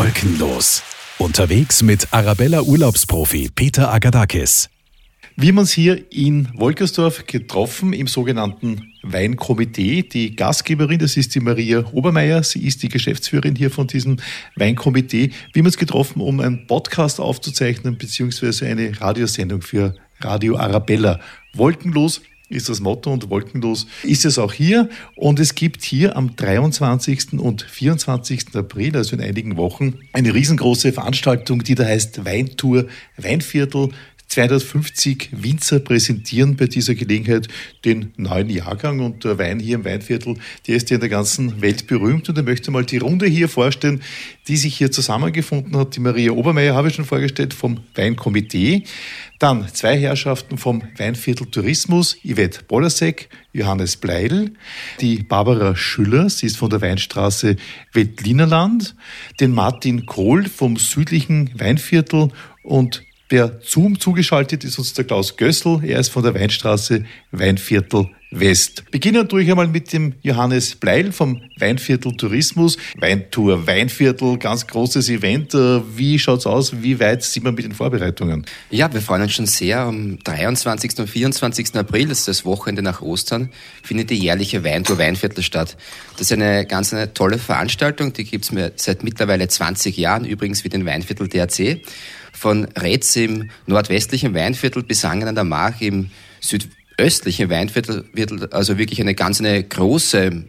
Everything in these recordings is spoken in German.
Wolkenlos. Unterwegs mit Arabella Urlaubsprofi Peter Agadakis. Wir haben uns hier in Wolkersdorf getroffen im sogenannten Weinkomitee. Die Gastgeberin, das ist die Maria Obermeier. Sie ist die Geschäftsführerin hier von diesem Weinkomitee. Wir haben uns getroffen, um einen Podcast aufzuzeichnen, beziehungsweise eine Radiosendung für Radio Arabella. Wolkenlos ist das Motto und wolkenlos ist es auch hier. Und es gibt hier am 23. und 24. April, also in einigen Wochen, eine riesengroße Veranstaltung, die da heißt Weintour Weinviertel 250 Winzer präsentieren bei dieser Gelegenheit den neuen Jahrgang und der Wein hier im Weinviertel, der ist ja in der ganzen Welt berühmt und ich möchte mal die Runde hier vorstellen, die sich hier zusammengefunden hat. Die Maria Obermeier habe ich schon vorgestellt vom Weinkomitee. Dann zwei Herrschaften vom Weinviertel Tourismus, Yvette Bolasek, Johannes Bleidl, die Barbara Schüller, sie ist von der Weinstraße Veltlinerland, den Martin Kohl vom südlichen Weinviertel und Per Zoom zugeschaltet ist uns der Klaus Gössel. Er ist von der Weinstraße Weinviertel West. Beginnen tue ich einmal mit dem Johannes Bleil vom Weinviertel Tourismus. Weintour Weinviertel, ganz großes Event. Äh, wie schaut's aus? Wie weit sind wir mit den Vorbereitungen? Ja, wir freuen uns schon sehr. Am 23. und 24. April, das ist das Wochenende nach Ostern, findet die jährliche Weintour Weinviertel statt. Das ist eine ganz eine tolle Veranstaltung. Die gibt's mir seit mittlerweile 20 Jahren, übrigens wie den Weinviertel DRC von Retz im nordwestlichen Weinviertel bis Sangen an der Mach im südöstlichen Weinviertel, also wirklich eine ganz eine große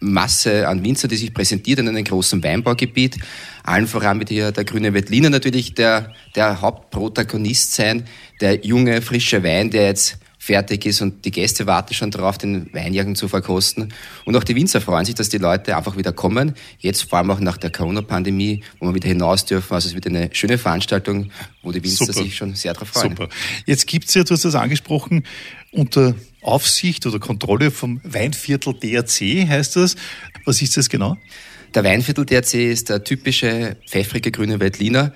Masse an Winzer, die sich präsentiert in einem großen Weinbaugebiet. Allen voran wird hier der grüne Wettliner natürlich der, der Hauptprotagonist sein, der junge, frische Wein, der jetzt fertig ist und die Gäste warten schon darauf, den Weinjagen zu verkosten. Und auch die Winzer freuen sich, dass die Leute einfach wieder kommen. Jetzt vor allem auch nach der Corona-Pandemie, wo wir wieder hinaus dürfen. Also es wird eine schöne Veranstaltung, wo die Winzer Super. sich schon sehr darauf freuen. Super. Jetzt gibt es ja, du hast das angesprochen, unter Aufsicht oder Kontrolle vom Weinviertel DRC heißt das. Was ist das genau? Der Weinviertel DRC ist der typische pfeffrige grüne Veltliner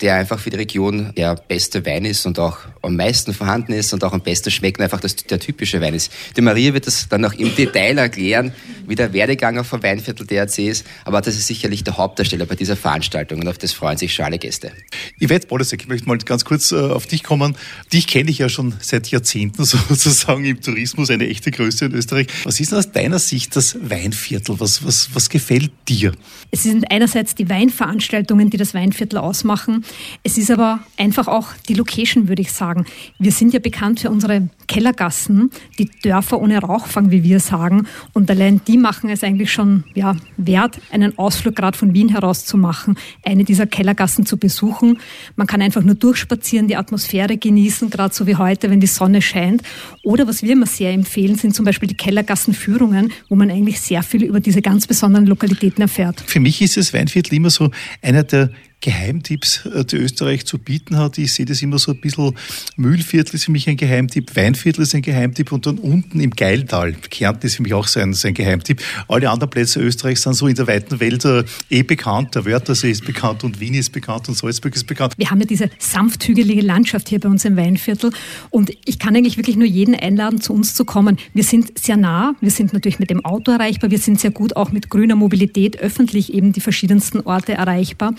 der einfach für die Region der beste Wein ist und auch am meisten vorhanden ist und auch am besten schmeckt und einfach das, der typische Wein ist. Die Maria wird das dann noch im Detail erklären, wie der Werdegang auf vom Weinviertel DRC ist, aber das ist sicherlich der Hauptdarsteller bei dieser Veranstaltung und auf das freuen sich schon alle Gäste. Yvette Bolesek, ich möchte mal ganz kurz äh, auf dich kommen. Dich kenne ich ja schon seit Jahrzehnten sozusagen im Tourismus, eine echte Größe in Österreich. Was ist denn aus deiner Sicht das Weinviertel? Was, was, was gefällt dir? Es sind einerseits die Weinveranstaltungen, die das Weinviertel ausmachen. Es ist aber einfach auch die Location, würde ich sagen. Wir sind ja bekannt für unsere Kellergassen, die Dörfer ohne Rauchfang, wie wir sagen. Und allein die machen es eigentlich schon ja, wert, einen Ausflug gerade von Wien heraus zu machen, eine dieser Kellergassen zu besuchen. Man kann einfach nur durchspazieren, die Atmosphäre genießen, gerade so wie heute, wenn die Sonne scheint. Oder was wir immer sehr empfehlen, sind zum Beispiel die Kellergassenführungen, wo man eigentlich sehr viel über diese ganz besonderen Lokalitäten erfährt. Für mich ist das Weinviertel immer so einer der Geheimtipps, äh, die Österreich zu bieten hat. Ich sehe das immer so ein bisschen, Mühlviertel ist für mich ein Geheimtipp, Weinviertel ist ein Geheimtipp und dann unten im Geiltal, Kärnten ist für mich auch so ein, so ein Geheimtipp. Alle anderen Plätze Österreichs sind so in der weiten Welt äh, eh bekannt. Der Wörthersee ist bekannt und Wien ist bekannt und Salzburg ist bekannt. Wir haben ja diese sanfthügelige Landschaft hier bei uns im Weinviertel und ich kann eigentlich wirklich nur jeden einladen, zu uns zu kommen. Wir sind sehr nah, wir sind natürlich mit dem Auto erreichbar, wir sind sehr gut auch mit grüner Mobilität öffentlich eben die verschiedensten Orte erreichbar.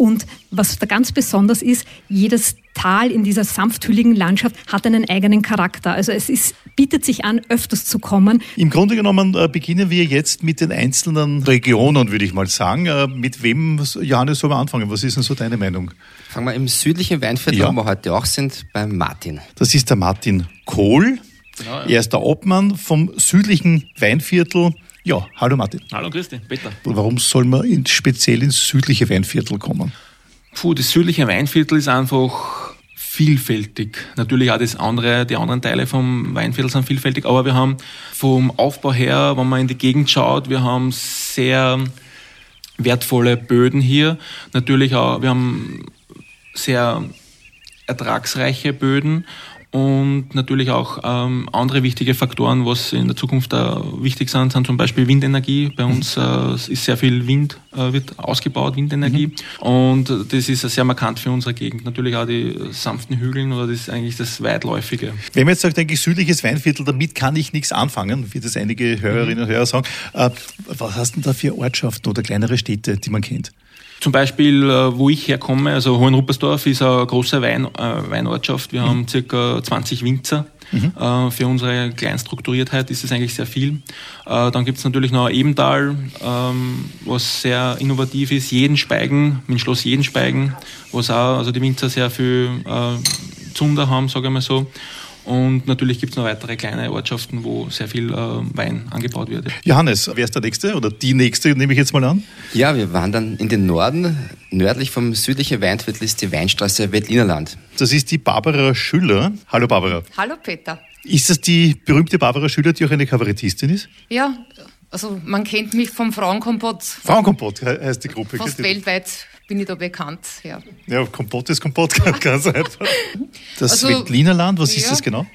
Und was da ganz besonders ist, jedes Tal in dieser sanfthülligen Landschaft hat einen eigenen Charakter. Also es ist, bietet sich an, öfters zu kommen. Im Grunde genommen äh, beginnen wir jetzt mit den einzelnen Regionen, würde ich mal sagen. Äh, mit wem, Johannes, sollen wir anfangen? Was ist denn so deine Meinung? Fangen wir im südlichen Weinviertel, ja. wo wir heute auch sind, bei Martin. Das ist der Martin Kohl. Genau, ja. Er ist der Obmann vom südlichen Weinviertel ja, hallo Martin. Hallo Christi, Peter. Warum soll man in, speziell ins südliche Weinviertel kommen? Puh, das südliche Weinviertel ist einfach vielfältig. Natürlich auch das andere, die anderen Teile vom Weinviertel sind vielfältig, aber wir haben vom Aufbau her, wenn man in die Gegend schaut, wir haben sehr wertvolle Böden hier. Natürlich auch, wir haben sehr ertragsreiche Böden und natürlich auch ähm, andere wichtige Faktoren, was in der Zukunft äh, wichtig sind, sind zum Beispiel Windenergie. Bei uns äh, ist sehr viel Wind, äh, wird ausgebaut, Windenergie. Mhm. Und das ist sehr markant für unsere Gegend. Natürlich auch die sanften Hügeln oder das ist eigentlich das Weitläufige. Wenn man jetzt sagt, denke ich, südliches Weinviertel, damit kann ich nichts anfangen, wie das einige Hörerinnen und Hörer sagen. Äh, was hast du denn da für Ortschaften oder kleinere Städte, die man kennt? Zum Beispiel, äh, wo ich herkomme, also Hohenruppersdorf ist eine große Wein, äh, Weinortschaft. Wir mhm. haben circa 20 Winzer. Mhm. Äh, für unsere Kleinstrukturiertheit ist es eigentlich sehr viel. Äh, dann gibt es natürlich noch Ebental, ähm, was sehr innovativ ist. Jeden Speigen, mit Schloss Jeden Speigen, was auch, also die Winzer sehr viel Zunder haben, sage ich mal so. Und natürlich gibt es noch weitere kleine Ortschaften, wo sehr viel äh, Wein angebaut wird. Johannes, wer ist der Nächste oder die Nächste, nehme ich jetzt mal an? Ja, wir wandern in den Norden. Nördlich vom südlichen Weinviertel ist die Weinstraße Wettlinerland. Das ist die Barbara Schüller. Hallo Barbara. Hallo Peter. Ist das die berühmte Barbara Schüller, die auch eine Kabarettistin ist? Ja, also man kennt mich vom Frauenkompott. Frauenkompott heißt die Gruppe. Fast weltweit bin ich da bekannt. Ja, ja Kompott ist Kompott, ganz einfach. Das also, Svettlinerland, was ja, ist das genau?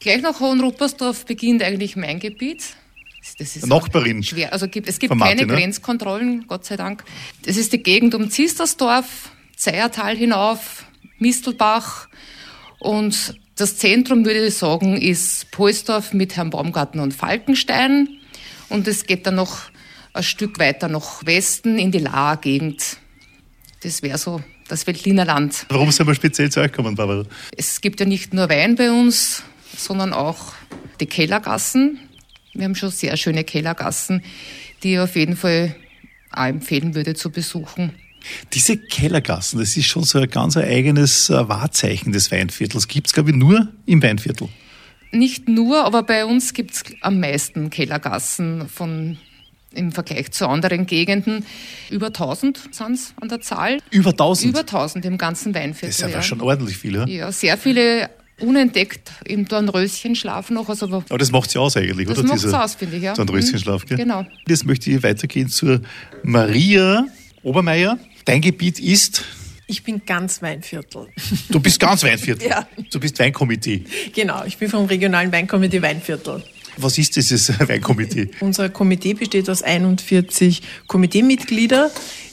Gleich nach Hohenruppersdorf beginnt eigentlich mein Gebiet. Das ist Nachbarin. Schwer. Also gibt, es gibt keine ne? Grenzkontrollen, Gott sei Dank. Das ist die Gegend um Zistersdorf, Zeiertal hinauf, Mistelbach und das Zentrum, würde ich sagen, ist Polsdorf mit Herrn Baumgarten und Falkenstein. Und es geht dann noch ein Stück weiter nach Westen in die Laer Gegend. Das wäre so das Veltliner Land. Warum sind wir speziell zu euch gekommen, Barbara? Es gibt ja nicht nur Wein bei uns, sondern auch die Kellergassen. Wir haben schon sehr schöne Kellergassen, die ich auf jeden Fall auch empfehlen würde zu besuchen. Diese Kellergassen, das ist schon so ein ganz eigenes äh, Wahrzeichen des Weinviertels. Gibt es, glaube ich, nur im Weinviertel. Nicht nur, aber bei uns gibt es am meisten Kellergassen von im Vergleich zu anderen Gegenden. Über 1000 sind es an der Zahl. Über 1000? Über 1000 im ganzen Weinviertel. Das ist aber ja. schon ordentlich viel, ja? Ja, sehr viele unentdeckt im Dornröschenschlaf noch. Also, aber das macht sie aus eigentlich, das oder? Das macht aus, finde ich, ja. Dornröschenschlaf, gell? Genau. Jetzt möchte ich weitergehen zur Maria Obermeier. Dein Gebiet ist ich bin ganz Weinviertel. Du bist ganz Weinviertel? ja. Du bist Weinkomitee? Genau, ich bin vom regionalen Weinkomitee Weinviertel. Was ist dieses Weinkomitee? Unser Komitee besteht aus 41 Komiteemitgliedern,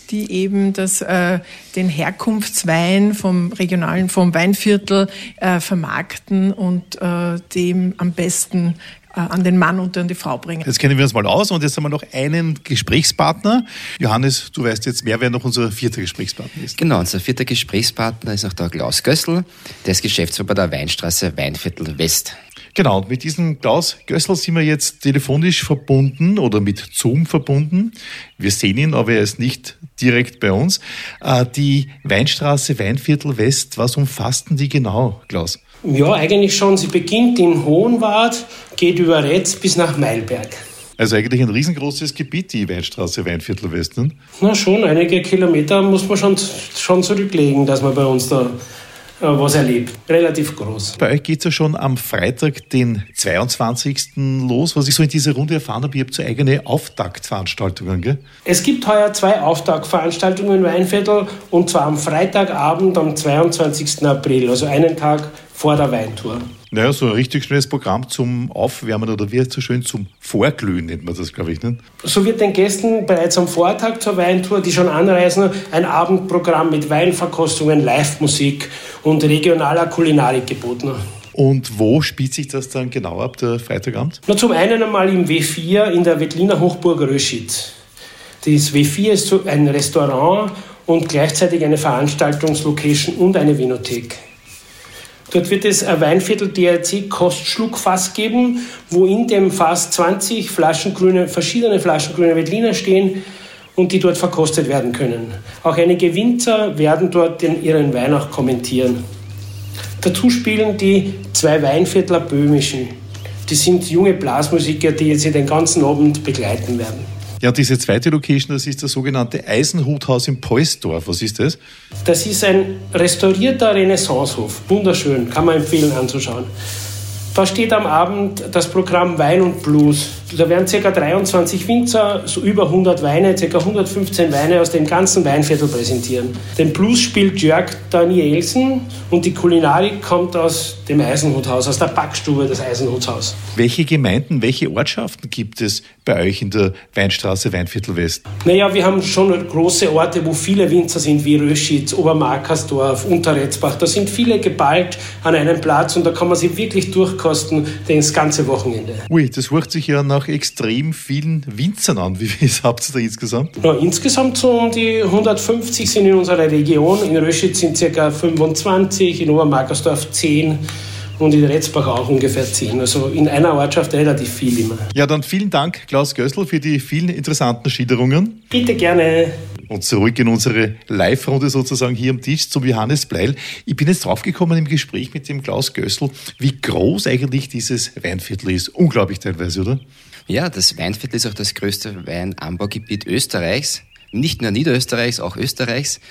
die eben das, äh, den Herkunftswein vom regionalen, vom Weinviertel äh, vermarkten und äh, dem am besten äh, an den Mann und an die Frau bringen. Jetzt kennen wir uns mal aus und jetzt haben wir noch einen Gesprächspartner. Johannes, du weißt jetzt mehr, wer noch unser vierter Gesprächspartner ist. Genau, unser vierter Gesprächspartner ist noch der Klaus Gössel, der ist Geschäftsführer bei der Weinstraße Weinviertel West. Genau, mit diesem Klaus Gössel sind wir jetzt telefonisch verbunden oder mit Zoom verbunden. Wir sehen ihn, aber er ist nicht direkt bei uns. Äh, die Weinstraße Weinviertel West, was umfasst denn die genau, Klaus? Ja, eigentlich schon. Sie beginnt in Hohenwart, geht über Retz bis nach Meilberg. Also eigentlich ein riesengroßes Gebiet, die Weinstraße Weinviertel West. Ne? Na schon, einige Kilometer muss man schon, schon zurücklegen, dass man bei uns da was erlebt. Relativ groß. Bei euch geht es ja schon am Freitag, den 22. los. Was ich so in dieser Runde erfahren habe, ihr habt so eigene Auftaktveranstaltungen, gell? Es gibt heuer zwei Auftaktveranstaltungen in Weinviertel und zwar am Freitagabend am 22. April, also einen Tag vor der Weintour. Naja, so ein richtig schnelles Programm zum Aufwärmen oder wie so schön zum Vorglühen nennt man das, glaube ich. Nicht? So wird den Gästen bereits am Vortag zur Weintour, die schon anreisen, ein Abendprogramm mit Weinverkostungen, Live-Musik und regionaler Kulinarik geboten. Und wo spielt sich das dann genau ab, der Freitagabend? Na, zum einen einmal im W4 in der Wettliner Hochburg Röschitz. Das W4 ist so ein Restaurant und gleichzeitig eine Veranstaltungslocation und eine Vinothek. Dort wird es ein Weinviertel DRC Kostschluckfass geben, wo in dem Fass 20 Flaschen verschiedene Flaschen grüner Veltliner stehen und die dort verkostet werden können. Auch einige Winzer werden dort ihren Wein auch kommentieren. Dazu spielen die zwei Weinviertler Böhmischen. Die sind junge Blasmusiker, die sie den ganzen Abend begleiten werden. Ja, diese zweite Location, das ist das sogenannte Eisenhuthaus im Poisdorf. Was ist das? Das ist ein restaurierter Renaissancehof. Wunderschön, kann man empfehlen anzuschauen. Da steht am Abend das Programm Wein und Blues. Da werden ca. 23 Winzer, so über 100 Weine, ca. 115 Weine aus dem ganzen Weinviertel präsentieren. Den Blues spielt Jörg Danielsen und die Kulinarik kommt aus dem Eisenhuthaus, aus der Backstube des Eisenhuthaus. Welche Gemeinden, welche Ortschaften gibt es bei euch in der Weinstraße Weinviertel West? Naja, wir haben schon große Orte, wo viele Winzer sind, wie Röschitz, Obermarkersdorf, Unterretzbach. Da sind viele geballt an einem Platz und da kann man sich wirklich durchkosten das ganze Wochenende. Ui, das hört sich ja nach nach extrem vielen Winzern an. Wie viel habt ihr da insgesamt? Ja, insgesamt so um die 150 sind in unserer Region. In Röschitz sind ca. 25, in Obermarkersdorf 10 und in Retzbach auch ungefähr 10. Also in einer Ortschaft relativ viel immer. Ja, dann vielen Dank, Klaus Gößl, für die vielen interessanten Schilderungen. Bitte gerne. Und zurück in unsere Live-Runde sozusagen hier am Tisch zum Johannes Bleil. Ich bin jetzt draufgekommen im Gespräch mit dem Klaus Gößl, wie groß eigentlich dieses Weinviertel ist. Unglaublich teilweise, oder? Ja, das Weinviertel ist auch das größte Weinanbaugebiet Österreichs. Nicht nur Niederösterreichs, auch Österreichs.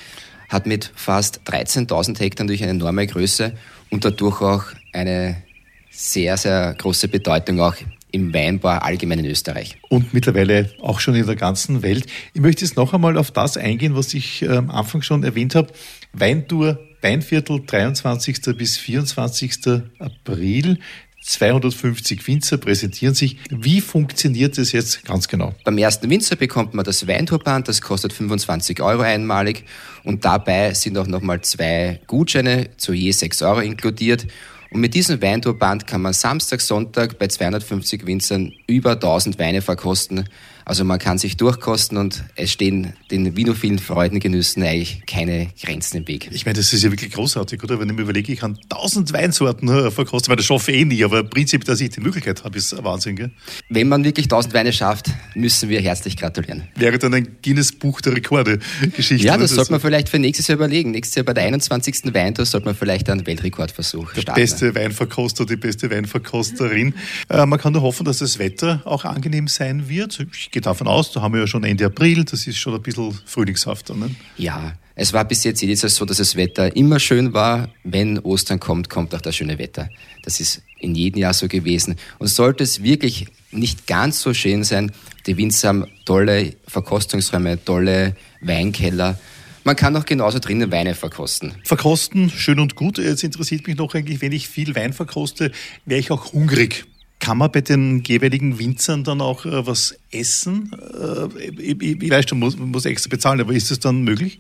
Hat mit fast 13.000 Hektar natürlich eine enorme Größe und dadurch auch eine sehr, sehr große Bedeutung auch im Weinbau allgemein in Österreich. Und mittlerweile auch schon in der ganzen Welt. Ich möchte jetzt noch einmal auf das eingehen, was ich äh, am Anfang schon erwähnt habe. Weintour Weinviertel 23. bis 24. April. 250 Winzer präsentieren sich. Wie funktioniert das jetzt ganz genau? Beim ersten Winzer bekommt man das Weintourband, das kostet 25 Euro einmalig und dabei sind auch nochmal zwei Gutscheine zu je 6 Euro inkludiert. Und mit diesem Weintourband kann man Samstag, Sonntag bei 250 Winzern über 1000 Weine verkosten. Also man kann sich durchkosten und es stehen den vinophilen Freudengenüssen eigentlich keine Grenzen im Weg. Ich meine, das ist ja wirklich großartig, oder? Wenn ich mir überlege, ich kann 1000 Weinsorten äh, verkosten, weil das schaffe ich eh nie, aber im Prinzip, dass ich die Möglichkeit habe, ist ein Wahnsinn, gell? Wenn man wirklich 1000 Weine schafft, müssen wir herzlich gratulieren. Wäre dann ein Guinness-Buch der Rekorde-Geschichte. Ja, das, das sollte man vielleicht für nächstes Jahr überlegen. Nächstes Jahr bei der 21. Weintour sollte man vielleicht einen Weltrekordversuch der starten. Der beste Weinverkoster, die beste Weinverkosterin. Äh, man kann nur hoffen, dass das Wetter auch angenehm sein wird. Ich gehe davon aus, da haben wir ja schon Ende April, das ist schon ein bisschen frühlingshafter. Ne? Ja, es war bis jetzt jedes Jahr so, dass das Wetter immer schön war. Wenn Ostern kommt, kommt auch das schöne Wetter. Das ist in jedem Jahr so gewesen. Und sollte es wirklich nicht ganz so schön sein, die Winzer haben tolle Verkostungsräume, tolle Weinkeller. Man kann auch genauso drinnen Weine verkosten. Verkosten, schön und gut. Jetzt interessiert mich noch eigentlich, wenn ich viel Wein verkoste, wäre ich auch hungrig. Kann man bei den jeweiligen Winzern dann auch äh, was essen? Äh, ich, ich, ich, weiß schon, muss, muss extra bezahlen, aber ist das dann möglich?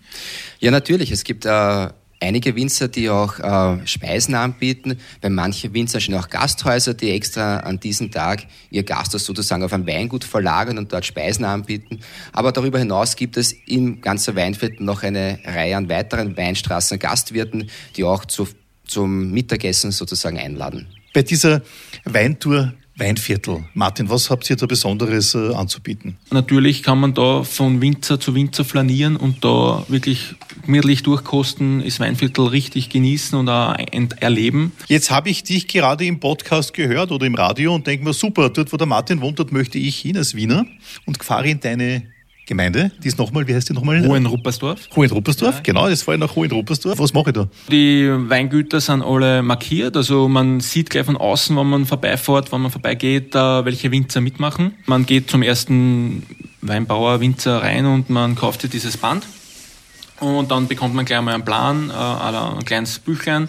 Ja, natürlich. Es gibt äh, einige Winzer, die auch äh, Speisen anbieten. Bei manchen Winzern sind auch Gasthäuser, die extra an diesem Tag ihr Gasthaus sozusagen auf ein Weingut verlagern und dort Speisen anbieten. Aber darüber hinaus gibt es im ganzen Weinviertel noch eine Reihe an weiteren Weinstraßen Gastwirten, die auch zu, zum Mittagessen sozusagen einladen. Bei dieser Weintour Weinviertel. Martin, was habt ihr da Besonderes äh, anzubieten? Natürlich kann man da von Winzer zu Winzer flanieren und da wirklich gemütlich durchkosten, das Weinviertel richtig genießen und auch erleben. Jetzt habe ich dich gerade im Podcast gehört oder im Radio und denke mir, super, dort wo der Martin wohnt, dort möchte ich hin als Wiener und fahre in deine Gemeinde, die ist nochmal, wie heißt die nochmal? Hohenruppersdorf. Hohenruppersdorf, ja. genau, das fahre ich nach Hohenruppersdorf. Was mache ich da? Die Weingüter sind alle markiert, also man sieht gleich von außen, wenn man vorbeifährt, wenn man vorbeigeht, welche Winzer mitmachen. Man geht zum ersten Weinbauer, Winzer rein und man kauft sich dieses Band. Und dann bekommt man gleich mal einen Plan, äh, ein kleines Büchlein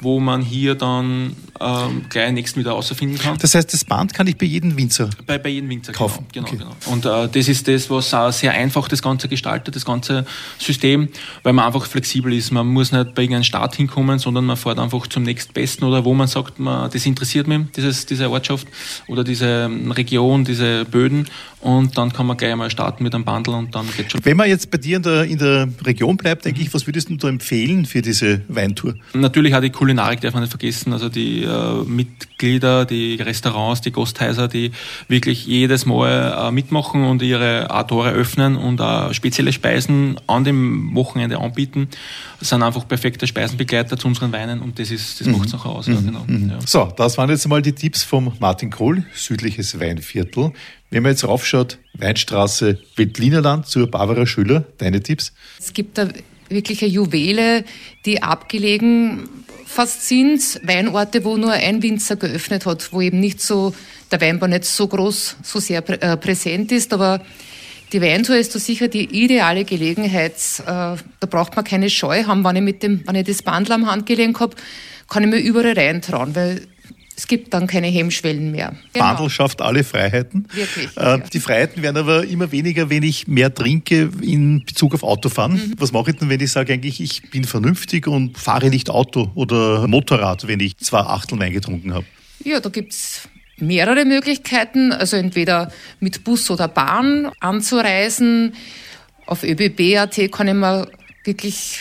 wo man hier dann ähm, gleich nächsten wieder außerfinden kann. Das heißt, das Band kann ich bei jedem Winzer bei, bei jedem Winzer kaufen. Genau, genau, okay. genau. Und äh, das ist das, was auch sehr einfach das Ganze gestaltet, das ganze System, weil man einfach flexibel ist. Man muss nicht bei irgendeinem Start hinkommen, sondern man fährt einfach zum nächstbesten oder wo man sagt, man, das interessiert mich, dieses, diese Ortschaft oder diese ähm, Region, diese Böden und dann kann man gleich einmal starten mit einem Bundle und dann geht schon. Wenn man jetzt bei dir in der, in der Region bleibt, denke ich, was würdest du empfehlen für diese Weintour? Natürlich hat die Kulinarik darf man nicht vergessen, also die äh, Mitglieder, die Restaurants, die Gasthäuser, die wirklich jedes Mal äh, mitmachen und ihre Tore öffnen und äh, spezielle Speisen an dem Wochenende anbieten, das sind einfach perfekte Speisenbegleiter zu unseren Weinen und das ist, das mhm. macht es nachher aus. Mhm. Ja, genau. Mhm. Ja. So, das waren jetzt mal die Tipps vom Martin Kohl, südliches Weinviertel. Wenn man jetzt raufschaut, Weinstraße, Veltlinerland zur Barbara Schüller, deine Tipps? Es gibt da wirkliche Juwele, die abgelegen fast sind, Weinorte, wo nur ein Winzer geöffnet hat, wo eben nicht so, der Weinbau nicht so groß, so sehr prä äh, präsent ist, aber die Weintour ist da sicher die ideale Gelegenheit. Äh, da braucht man keine Scheu haben, wenn ich mit dem, wenn ich das Bandel am Handgelenk habe, kann ich mir überall reintrauen, weil es gibt dann keine Hemmschwellen mehr. Genau. Bandel schafft alle Freiheiten. Wirklich. Äh, ja. Die Freiheiten werden aber immer weniger, wenn ich mehr trinke in Bezug auf Autofahren. Mhm. Was mache ich denn, wenn ich sage, eigentlich, ich bin vernünftig und fahre nicht Auto oder Motorrad, wenn ich zwei Achtel Wein getrunken habe? Ja, da gibt es mehrere Möglichkeiten, also entweder mit Bus oder Bahn anzureisen. Auf ÖBB.at kann ich mir wirklich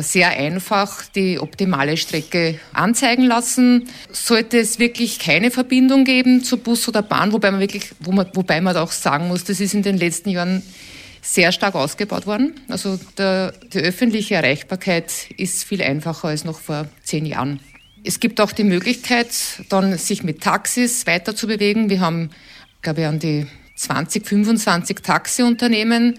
sehr einfach die optimale Strecke anzeigen lassen. Sollte es wirklich keine Verbindung geben zu Bus oder Bahn, wobei man wirklich, wo man, wobei man auch sagen muss, das ist in den letzten Jahren sehr stark ausgebaut worden. Also der, die öffentliche Erreichbarkeit ist viel einfacher als noch vor zehn Jahren. Es gibt auch die Möglichkeit, dann sich mit Taxis weiter zu bewegen. Wir haben, glaube ich, an die 20, 25 Taxiunternehmen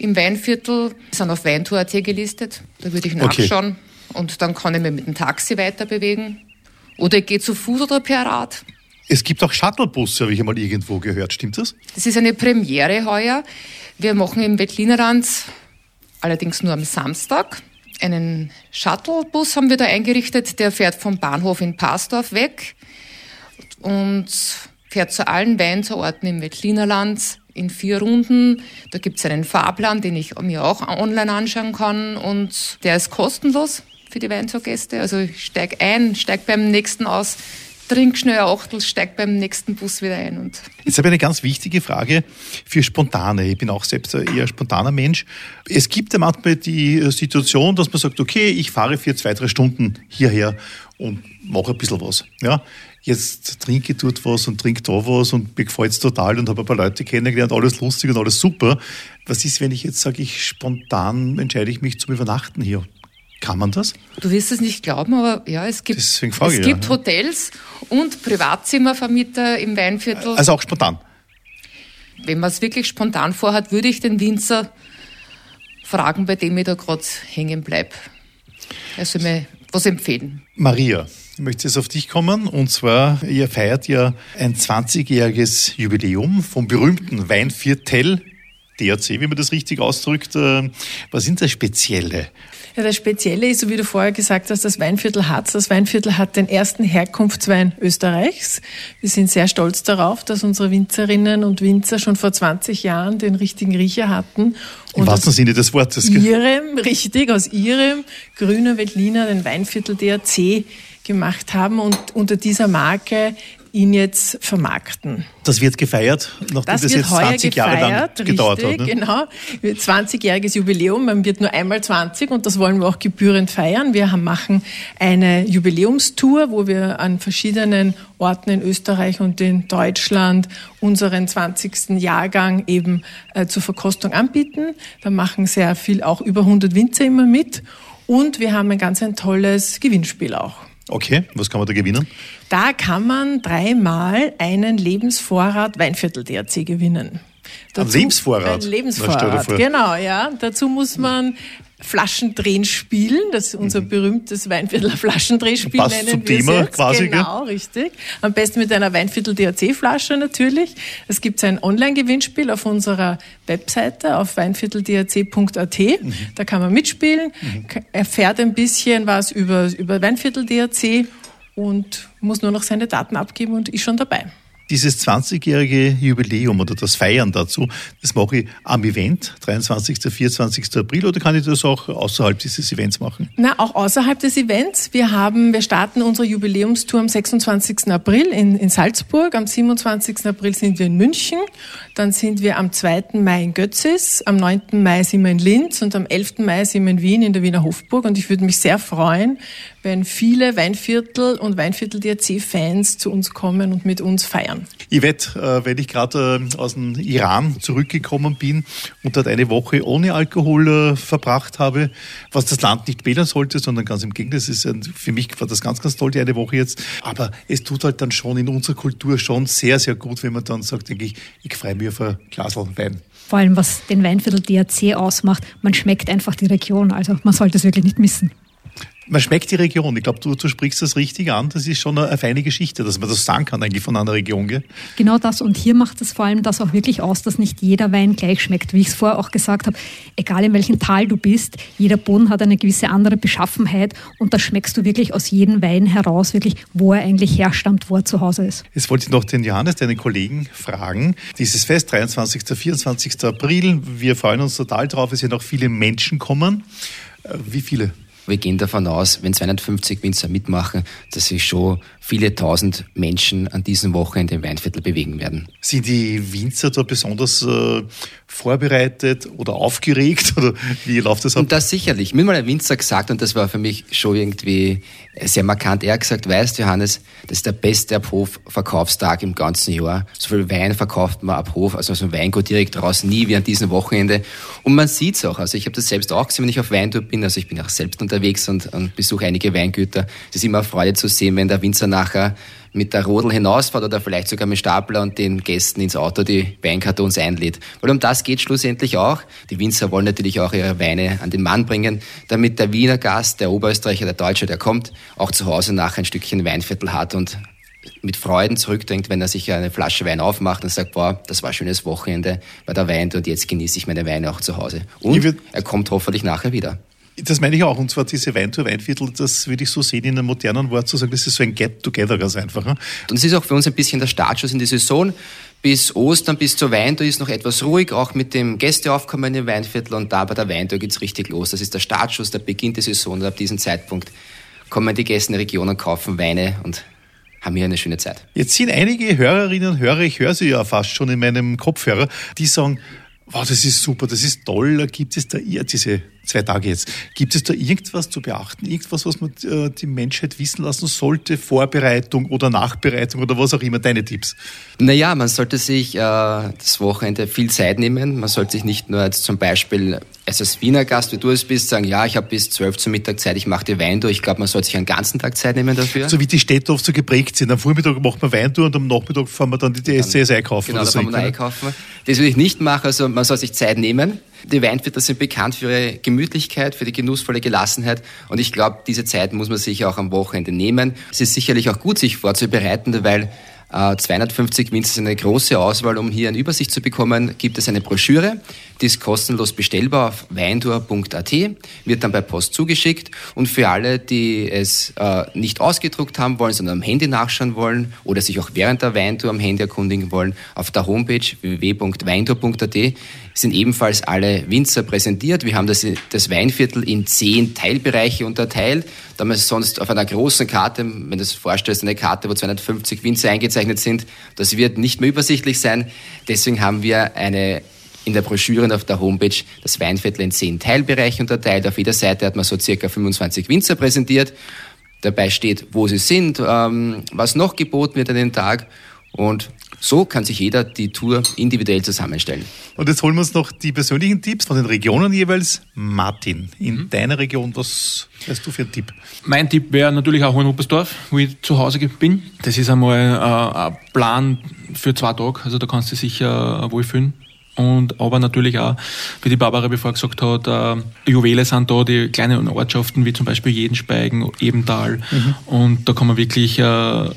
im Weinviertel, sind auf Weintour.at gelistet. Da würde ich nachschauen okay. und dann kann ich mich mit dem Taxi weiter bewegen. Oder ich gehe zu Fuß oder per Rad. Es gibt auch Shuttlebusse, habe ich einmal irgendwo gehört. Stimmt das? Das ist eine Premiere heuer. Wir machen im Wettlinerrand allerdings nur am Samstag einen Shuttlebus haben wir da eingerichtet, der fährt vom Bahnhof in Pasdorf weg und fährt zu allen Weinsorten im Wettlinerland in vier Runden. Da gibt es einen Fahrplan, den ich mir auch online anschauen kann und der ist kostenlos für die Weinsorgäste. Also ich steige ein, steige beim nächsten aus, trink schnell ein Achtel, steig beim nächsten Bus wieder ein. Und Jetzt habe ich eine ganz wichtige Frage für Spontane. Ich bin auch selbst ein eher spontaner Mensch. Es gibt ja manchmal die Situation, dass man sagt, okay, ich fahre für zwei, drei Stunden hierher und mache ein bisschen was. Ja, jetzt trinke ich dort was und trinke da was und mir gefällt es total und habe ein paar Leute kennengelernt, alles lustig und alles super. Was ist, wenn ich jetzt sage, ich spontan entscheide ich mich zum Übernachten hier? Kann man das? Du wirst es nicht glauben, aber ja, es gibt, es gibt ja. Hotels und Privatzimmervermieter im Weinviertel. Also auch spontan? Wenn man es wirklich spontan vorhat, würde ich den Winzer fragen, bei dem ich da gerade hängen bleibe. Er soll mir was empfehlen. Maria, möchte jetzt auf dich kommen. Und zwar, ihr feiert ja ein 20-jähriges Jubiläum vom berühmten Weinviertel DRC, wie man das richtig ausdrückt. Äh, was sind das Spezielle ja, das Spezielle ist, so wie du vorher gesagt hast, das Weinviertel Harz. Das Weinviertel hat den ersten Herkunftswein Österreichs. Wir sind sehr stolz darauf, dass unsere Winzerinnen und Winzer schon vor 20 Jahren den richtigen Riecher hatten. Im wahrsten Sinne des Wortes. Ihrem, richtig, aus ihrem grüner Veltliner den Weinviertel DRC gemacht haben und unter dieser Marke ihn jetzt vermarkten. Das wird gefeiert, nachdem das, das jetzt 20 gefeiert, Jahre lang richtig, gedauert hat. Ne? Genau, 20-jähriges Jubiläum, man wird nur einmal 20 und das wollen wir auch gebührend feiern. Wir haben, machen eine Jubiläumstour, wo wir an verschiedenen Orten in Österreich und in Deutschland unseren 20. Jahrgang eben äh, zur Verkostung anbieten. Da machen sehr viel, auch über 100 Winzer immer mit. Und wir haben ein ganz ein tolles Gewinnspiel auch. Okay, was kann man da gewinnen? Da kann man dreimal einen Lebensvorrat Weinviertel DRC gewinnen. Dazu ein Lebensvorrat? Ein Lebensvorrat, genau, ja. Dazu muss man Flaschendrehen spielen. Das ist unser mhm. berühmtes Weinviertel Flaschendrehspiel Passt nennen zum wir Thema jetzt. quasi. Genau, richtig. Am besten mit einer Weinviertel DRC Flasche natürlich. Es gibt ein Online-Gewinnspiel auf unserer Webseite auf weinvierteldrc.at. Mhm. Da kann man mitspielen, mhm. erfährt ein bisschen was über, über Weinviertel DRC und muss nur noch seine Daten abgeben und ist schon dabei dieses 20-jährige Jubiläum oder das Feiern dazu, das mache ich am Event, 23. 24. April, oder kann ich das auch außerhalb dieses Events machen? Na, auch außerhalb des Events. Wir haben, wir starten unsere Jubiläumstour am 26. April in, in Salzburg, am 27. April sind wir in München, dann sind wir am 2. Mai in Götzis, am 9. Mai sind wir in Linz und am 11. Mai sind wir in Wien in der Wiener Hofburg und ich würde mich sehr freuen, wenn viele Weinviertel und Weinviertel-DRC-Fans zu uns kommen und mit uns feiern. Yvette, äh, wenn ich gerade äh, aus dem Iran zurückgekommen bin und dort eine Woche ohne Alkohol äh, verbracht habe, was das Land nicht wählen sollte, sondern ganz im Gegenteil, ist für mich war das ganz, ganz toll, die eine Woche jetzt. Aber es tut halt dann schon in unserer Kultur schon sehr, sehr gut, wenn man dann sagt, denke ich, ich freue mich auf ein Glas Wein vor allem was den Weinviertel DRC ausmacht, man schmeckt einfach die Region. Also man sollte es wirklich nicht missen. Man schmeckt die Region. Ich glaube, du, du sprichst das richtig an. Das ist schon eine, eine, feine Geschichte, dass man das sagen kann eigentlich von einer Region. Gell? Genau das. Und hier macht es vor allem das auch wirklich aus, dass nicht jeder Wein gleich schmeckt. Wie ich es vorher auch gesagt habe, egal in welchem Tal du bist, jeder Boden hat eine gewisse andere Beschaffenheit und da schmeckst du wirklich aus jedem Wein heraus, wirklich, wo er eigentlich herstammt, wo er zu Hause ist. Jetzt wollte ich noch den Johannes, deinen Kollegen, fragen. Dieses Fest, 23. 24. April, wir freuen uns total drauf, es werden auch viele Menschen kommen. Äh, wie viele? Wir gehen davon aus, wenn 250 Winzer mitmachen, dass sich schon viele tausend Menschen an diesem Wochenende im Weinviertel bewegen werden. Sind die Winzer da besonders äh, vorbereitet oder aufgeregt oder wie läuft das ab? Und das sicherlich. Mir mal ein Winzer gesagt und das war für mich schon irgendwie sehr markant. Er hat gesagt, weißt Johannes, das ist der beste Abhof-Verkaufstag im ganzen Jahr. So viel Wein verkauft man ab Hof, also so ein Weingut direkt raus, nie wie an diesem Wochenende. Und man sieht es auch. Also ich habe das selbst auch gesehen, wenn ich auf Weintour bin. Also ich bin auch selbst unterwegs und, und besuche einige Weingüter. Es ist immer eine Freude zu sehen, wenn der Winzer nachher mit der Rodel hinausfährt oder vielleicht sogar mit Stapler und den Gästen ins Auto die Weinkartons einlädt. Weil um das geht schlussendlich auch. Die Winzer wollen natürlich auch ihre Weine an den Mann bringen, damit der Wiener Gast, der Oberösterreicher, der Deutsche, der kommt, auch zu Hause nachher ein Stückchen Weinviertel hat und mit Freuden zurückdenkt, wenn er sich eine Flasche Wein aufmacht und sagt, boah, das war ein schönes Wochenende bei der Wein und jetzt genieße ich meine Weine auch zu Hause. Und er kommt hoffentlich nachher wieder. Das meine ich auch. Und zwar diese Weintour, Weinviertel, das würde ich so sehen in einem modernen Wort zu sagen, das ist so ein Get-Together ganz einfach. Ne? Und es ist auch für uns ein bisschen der Startschuss in die Saison. Bis Ostern, bis zur Weintour ist noch etwas ruhig, auch mit dem Gästeaufkommen im Weinviertel. Und da bei der Weintour geht's richtig los. Das ist der Startschuss, der Beginn der Saison. Und ab diesem Zeitpunkt kommen die Gäste in die Region und kaufen Weine und haben hier eine schöne Zeit. Jetzt sind einige Hörerinnen und Hörer, ich höre sie ja fast schon in meinem Kopfhörer, die sagen, wow, das ist super, das ist toll, gibt es da diese zwei Tage jetzt. Gibt es da irgendwas zu beachten? Irgendwas, was man äh, die Menschheit wissen lassen sollte? Vorbereitung oder Nachbereitung oder was auch immer? Deine Tipps? Naja, man sollte sich äh, das Wochenende viel Zeit nehmen. Man sollte sich nicht nur jetzt zum Beispiel als Wiener Gast, wie du es bist, sagen, ja, ich habe bis zwölf zur Mittag Zeit, ich mache die Weintour. Ich glaube, man sollte sich einen ganzen Tag Zeit nehmen dafür. So wie die Städte oft so geprägt sind. Am Vormittag macht man Weintour und am Nachmittag fahren wir dann die DSCs einkaufen. Genau, da fahren wir einkaufen. Das will ich nicht machen. Also man soll sich Zeit nehmen. Die Weinviertel sind bekannt für ihre Gemütlichkeit, für die genussvolle Gelassenheit. Und ich glaube, diese Zeit muss man sich auch am Wochenende nehmen. Es ist sicherlich auch gut, sich vorzubereiten, weil 250 äh, Winzer ist eine große Auswahl. Um hier eine Übersicht zu bekommen, gibt es eine Broschüre, die ist kostenlos bestellbar auf weintour.at, wird dann bei Post zugeschickt. Und für alle, die es äh, nicht ausgedruckt haben wollen, sondern am Handy nachschauen wollen oder sich auch während der Weintour am Handy erkundigen wollen, auf der Homepage www.weintour.at sind ebenfalls alle Winzer präsentiert. Wir haben das, das Weinviertel in zehn Teilbereiche unterteilt. Da man sonst auf einer großen Karte, wenn du das vorstellst, eine Karte, wo 250 Winzer eingezeichnet sind, das wird nicht mehr übersichtlich sein. Deswegen haben wir eine in der Broschüre und auf der Homepage das Weinviertel in zehn Teilbereiche unterteilt. Auf jeder Seite hat man so circa 25 Winzer präsentiert. Dabei steht, wo sie sind, ähm, was noch geboten wird an den Tag und so kann sich jeder die Tour individuell zusammenstellen. Und jetzt holen wir uns noch die persönlichen Tipps von den Regionen jeweils. Martin, in mhm. deiner Region, was hast du für einen Tipp? Mein Tipp wäre natürlich auch Hohenhuppersdorf, wo ich zu Hause bin. Das ist einmal äh, ein Plan für zwei Tage, also da kannst du dich sicher äh, wohlfühlen. Und aber natürlich auch, wie die Barbara bevor gesagt hat, äh, Juwele sind da, die kleinen Ortschaften wie zum Beispiel Jedenspeigen, Ebental. Mhm. Und da kann man wirklich äh,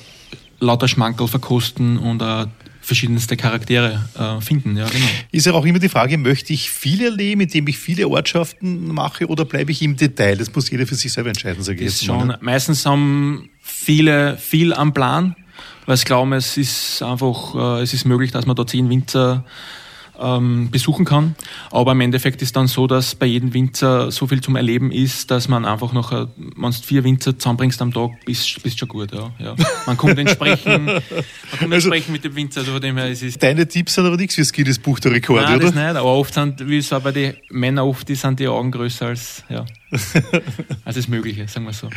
lauter Schmankerl verkosten und äh, verschiedenste Charaktere äh, finden. Ja, genau. Ist ja auch immer die Frage, möchte ich viel erleben, indem ich viele Ortschaften mache oder bleibe ich im Detail? Das muss jeder für sich selber entscheiden, sage ich jetzt schon, mal. Ne? Meistens haben viele viel am Plan, weil sie glauben, es ist einfach, äh, es ist möglich, dass man da zehn Winzer ähm, besuchen kann. Aber im Endeffekt ist dann so, dass bei jedem Winzer so viel zum Erleben ist, dass man einfach noch, wenn du vier Winzer zusammenbringst am Tag, bist, bist schon gut. Ja, ja. Man kommt entsprechend, man kommt also, mit dem Winzer. Also dem her, es ist deine Tipps sind aber nichts fürs Guinness Buch der Rekorde, Nein, oder? Das nicht, aber oft sind, wie es auch bei den Männern oft ist, sind die Augen größer als, ja, als das Mögliche, sagen wir so.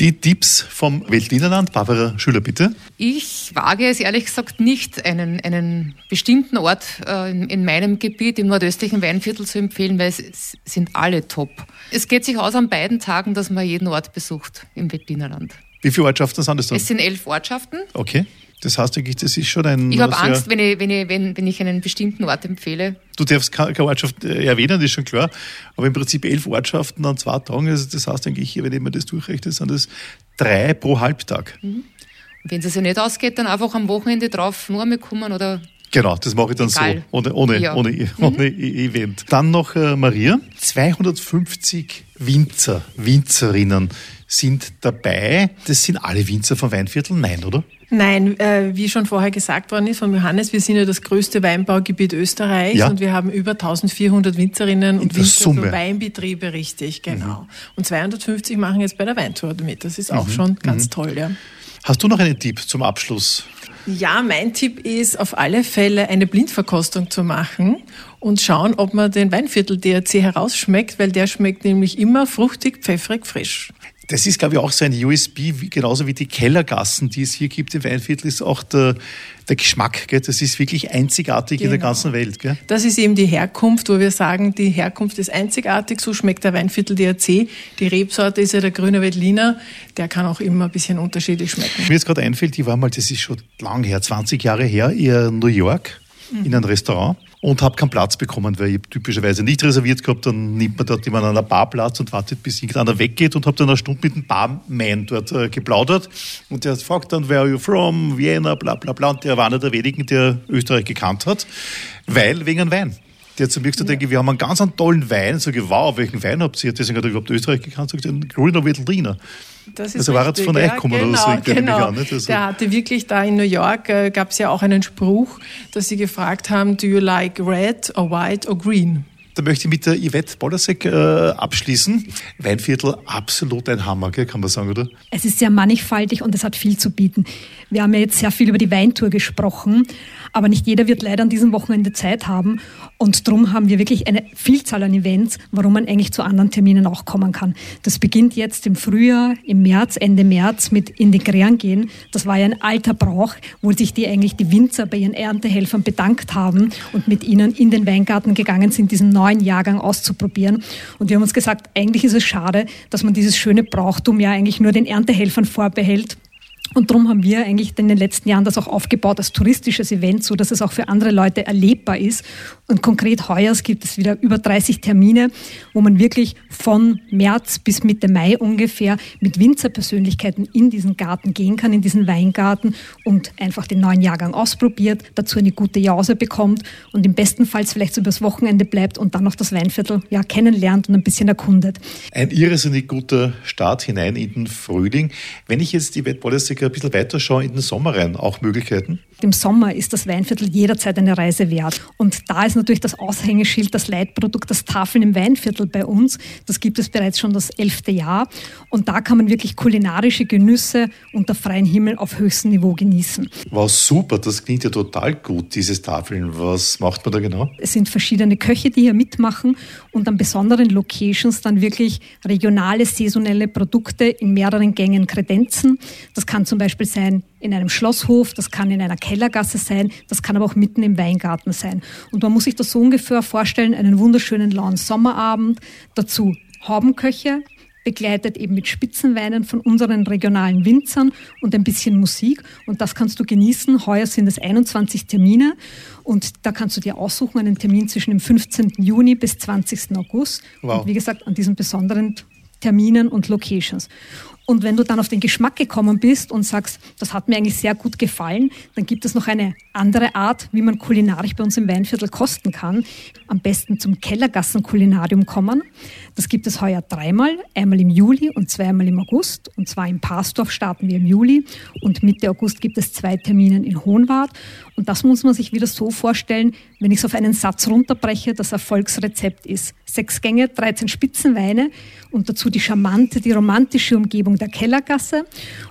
Die Tipps vom Weltlinerland, Barbara Schüler, bitte. Ich wage es ehrlich gesagt nicht, einen, einen bestimmten Ort äh, in, in, meinem Gebiet, im nordöstlichen Weinviertel zu empfehlen, weil es sind alle top. Es geht sich aus an beiden Tagen, dass man jeden Ort besucht im Weltlinerland. Wie viele Ortschaften sind das dann? Es sind elf Ortschaften. Okay. Das heißt eigentlich, das ist schon ein. Ich habe Angst, wenn ich, wenn, ich, wenn, wenn ich einen bestimmten Ort empfehle. Du darfst keine Ortschaft äh, erwähnen, das ist schon klar. Aber im Prinzip elf Ortschaften an zwei Tagen. Also das heißt eigentlich, wenn ich mir das durchrechne, sind das drei pro Halbtag. Mhm. Wenn es sich nicht ausgeht, dann einfach am Wochenende drauf nur einmal kommen oder Genau, das mache ich dann Egal. so, ohne, ohne, ja. ohne, mhm. ohne Event. Dann noch äh, Maria, 250 Winzer, Winzerinnen sind dabei. Das sind alle Winzer von Weinviertel? Nein, oder? Nein, äh, wie schon vorher gesagt worden ist von Johannes, wir sind ja das größte Weinbaugebiet Österreichs ja. und wir haben über 1400 Winzerinnen und Winzer für Weinbetriebe, richtig, genau. Mhm. Und 250 machen jetzt bei der Weintour mit. Das ist auch mhm. schon ganz mhm. toll, ja. Hast du noch einen Tipp zum Abschluss? Ja, mein Tipp ist auf alle Fälle eine Blindverkostung zu machen und schauen, ob man den Weinviertel DRC herausschmeckt, weil der schmeckt nämlich immer fruchtig, pfeffrig, frisch. Das ist, glaube ich, auch so ein USB, genauso wie die Kellergassen, die es hier gibt im Weinviertel, ist auch der, der Geschmack. Gell? Das ist wirklich einzigartig genau. in der genau. ganzen Welt. Gell? Das ist eben die Herkunft, wo wir sagen, die Herkunft ist einzigartig. So schmeckt der Weinviertel DRC. Die Rebsorte ist ja der grüne Veltliner. Der kann auch immer ein bisschen unterschiedlich schmecken. Mir jetzt gerade einfällt, ich war mal, das ist schon lang her, 20 Jahre her, in New York mhm. in einem Restaurant und habe keinen Platz bekommen, weil ich typischerweise nicht reserviert gehabt. Dann nimmt man dort jemand an einer Bar Platz und wartet, bis irgendeiner weggeht und habe dann eine Stunde mit dem Barman dort äh, geplaudert. Und der fragt dann, where are you from? Vienna, bla bla bla. Und der war einer der wenigen, der Österreich gekannt hat, weil wegen einem Wein. Der zu mir gesagt ja. denke, wir haben einen ganz einen tollen Wein. Sag ich, wow, welchen Wein habt ihr? Deswegen hat er überhaupt Österreich gekannt. Sagt, den Grüner Veltliner. Das ist also war jetzt von euch gekommen ja, genau, oder so, genau. An, also Der hatte wirklich da in New York, äh, gab es ja auch einen Spruch, dass sie gefragt haben, do you like red or white or green? Da möchte ich mit der Yvette Bollasek äh, abschließen. Weinviertel, absolut ein Hammer, gell, kann man sagen, oder? Es ist sehr mannigfaltig und es hat viel zu bieten. Wir haben ja jetzt sehr viel über die Weintour gesprochen, aber nicht jeder wird leider an diesem Wochenende Zeit haben. Und darum haben wir wirklich eine Vielzahl an Events, warum man eigentlich zu anderen Terminen auch kommen kann. Das beginnt jetzt im Frühjahr, im März, Ende März mit Integrieren gehen. Das war ja ein alter Brauch, wo sich die eigentlich die Winzer bei ihren Erntehelfern bedankt haben und mit ihnen in den Weingarten gegangen sind, diesen neuen Jahrgang auszuprobieren. Und wir haben uns gesagt, eigentlich ist es schade, dass man dieses schöne Brauchtum ja eigentlich nur den Erntehelfern vorbehält und darum haben wir eigentlich in den letzten Jahren das auch aufgebaut als touristisches Event, so dass es auch für andere Leute erlebbar ist. Und konkret heuer gibt es wieder über 30 Termine, wo man wirklich von März bis Mitte Mai ungefähr mit Winzerpersönlichkeiten in diesen Garten gehen kann, in diesen Weingarten und einfach den neuen Jahrgang ausprobiert, dazu eine gute Jause bekommt und im besten Fall vielleicht so übers Wochenende bleibt und dann noch das Weinviertel ja, kennenlernt und ein bisschen erkundet. Ein irrsinnig guter Start hinein in den Frühling. Wenn ich jetzt die Wettpolitik ein bisschen weiter schauen in den Sommer rein, auch Möglichkeiten? Im Sommer ist das Weinviertel jederzeit eine Reise wert. Und da ist natürlich das Aushängeschild, das Leitprodukt, das Tafeln im Weinviertel bei uns. Das gibt es bereits schon das elfte Jahr. Und da kann man wirklich kulinarische Genüsse unter freiem Himmel auf höchstem Niveau genießen. Wow, super, das klingt ja total gut, dieses Tafeln. Was macht man da genau? Es sind verschiedene Köche, die hier mitmachen und an besonderen Locations dann wirklich regionale, saisonelle Produkte in mehreren Gängen kredenzen. Das kann zum Beispiel sein in einem Schlosshof, das kann in einer Kellergasse sein, das kann aber auch mitten im Weingarten sein. Und man muss sich das so ungefähr vorstellen, einen wunderschönen lauen Sommerabend, dazu Haubenköche, begleitet eben mit Spitzenweinen von unseren regionalen Winzern und ein bisschen Musik. Und das kannst du genießen. Heuer sind es 21 Termine und da kannst du dir aussuchen einen Termin zwischen dem 15. Juni bis 20. August. Wow. Und wie gesagt, an diesen besonderen Terminen und Locations. Und wenn du dann auf den Geschmack gekommen bist und sagst, das hat mir eigentlich sehr gut gefallen, dann gibt es noch eine andere Art, wie man kulinarisch bei uns im Weinviertel kosten kann. Am besten zum Kellergassen-Kulinarium kommen. Das gibt es heuer dreimal, einmal im Juli und zweimal im August. Und zwar im Pasdorf starten wir im Juli und Mitte August gibt es zwei Termine in Hohenwart. Und das muss man sich wieder so vorstellen, wenn ich es auf einen Satz runterbreche, das Erfolgsrezept ist. Sechs Gänge, 13 Spitzenweine und dazu die charmante, die romantische Umgebung der Kellergasse.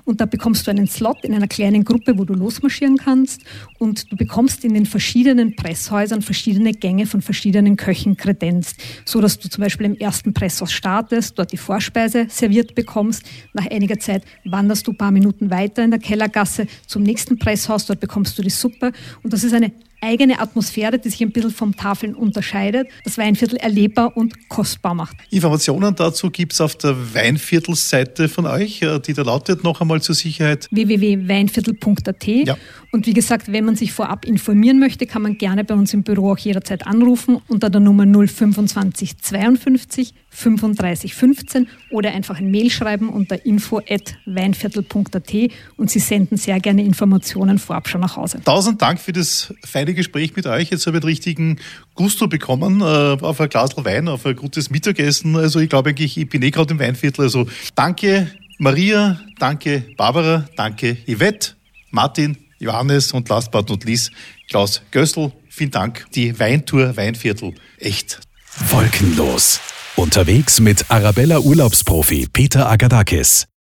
Und da bekommst du einen Slot in einer kleinen Gruppe, wo du losmarschieren kannst. Und du bekommst in den verschiedenen Presshäusern verschiedene Gänge von verschiedenen Köchen kredenzt, so dass du zum Beispiel im ersten Presshaus startest, dort die Vorspeise serviert bekommst. Nach einiger Zeit wanderst du ein paar Minuten weiter in der Kellergasse zum nächsten Presshaus, dort bekommst du die Suppe. Und das ist eine eigene Atmosphäre, die sich ein bisschen vom Tafeln unterscheidet, das Weinviertel erlebbar und kostbar macht. Informationen dazu gibt es auf der Weinviertelseite von euch, äh, die da lautet noch einmal zur Sicherheit www.weinviertel.at. Ja. Und wie gesagt, wenn man sich vorab informieren möchte, kann man gerne bei uns im Büro auch jederzeit anrufen unter der Nummer 025 52 3515 oder einfach ein Mail schreiben unter info.weinviertel.at und Sie senden sehr gerne Informationen vorab schon nach Hause. Tausend Dank für das feine Gespräch mit euch. Jetzt habe ich einen richtigen Gusto bekommen äh, auf ein Glas Wein, auf ein gutes Mittagessen. Also ich glaube eigentlich, ich bin eh gerade im Weinviertel. Also danke Maria, danke Barbara, danke Yvette, Martin, Johannes und last but not least Klaus Gössel. Vielen Dank. Die Weintour Weinviertel. Echt. Wolkenlos. Unterwegs mit Arabella Urlaubsprofi Peter Agadakis.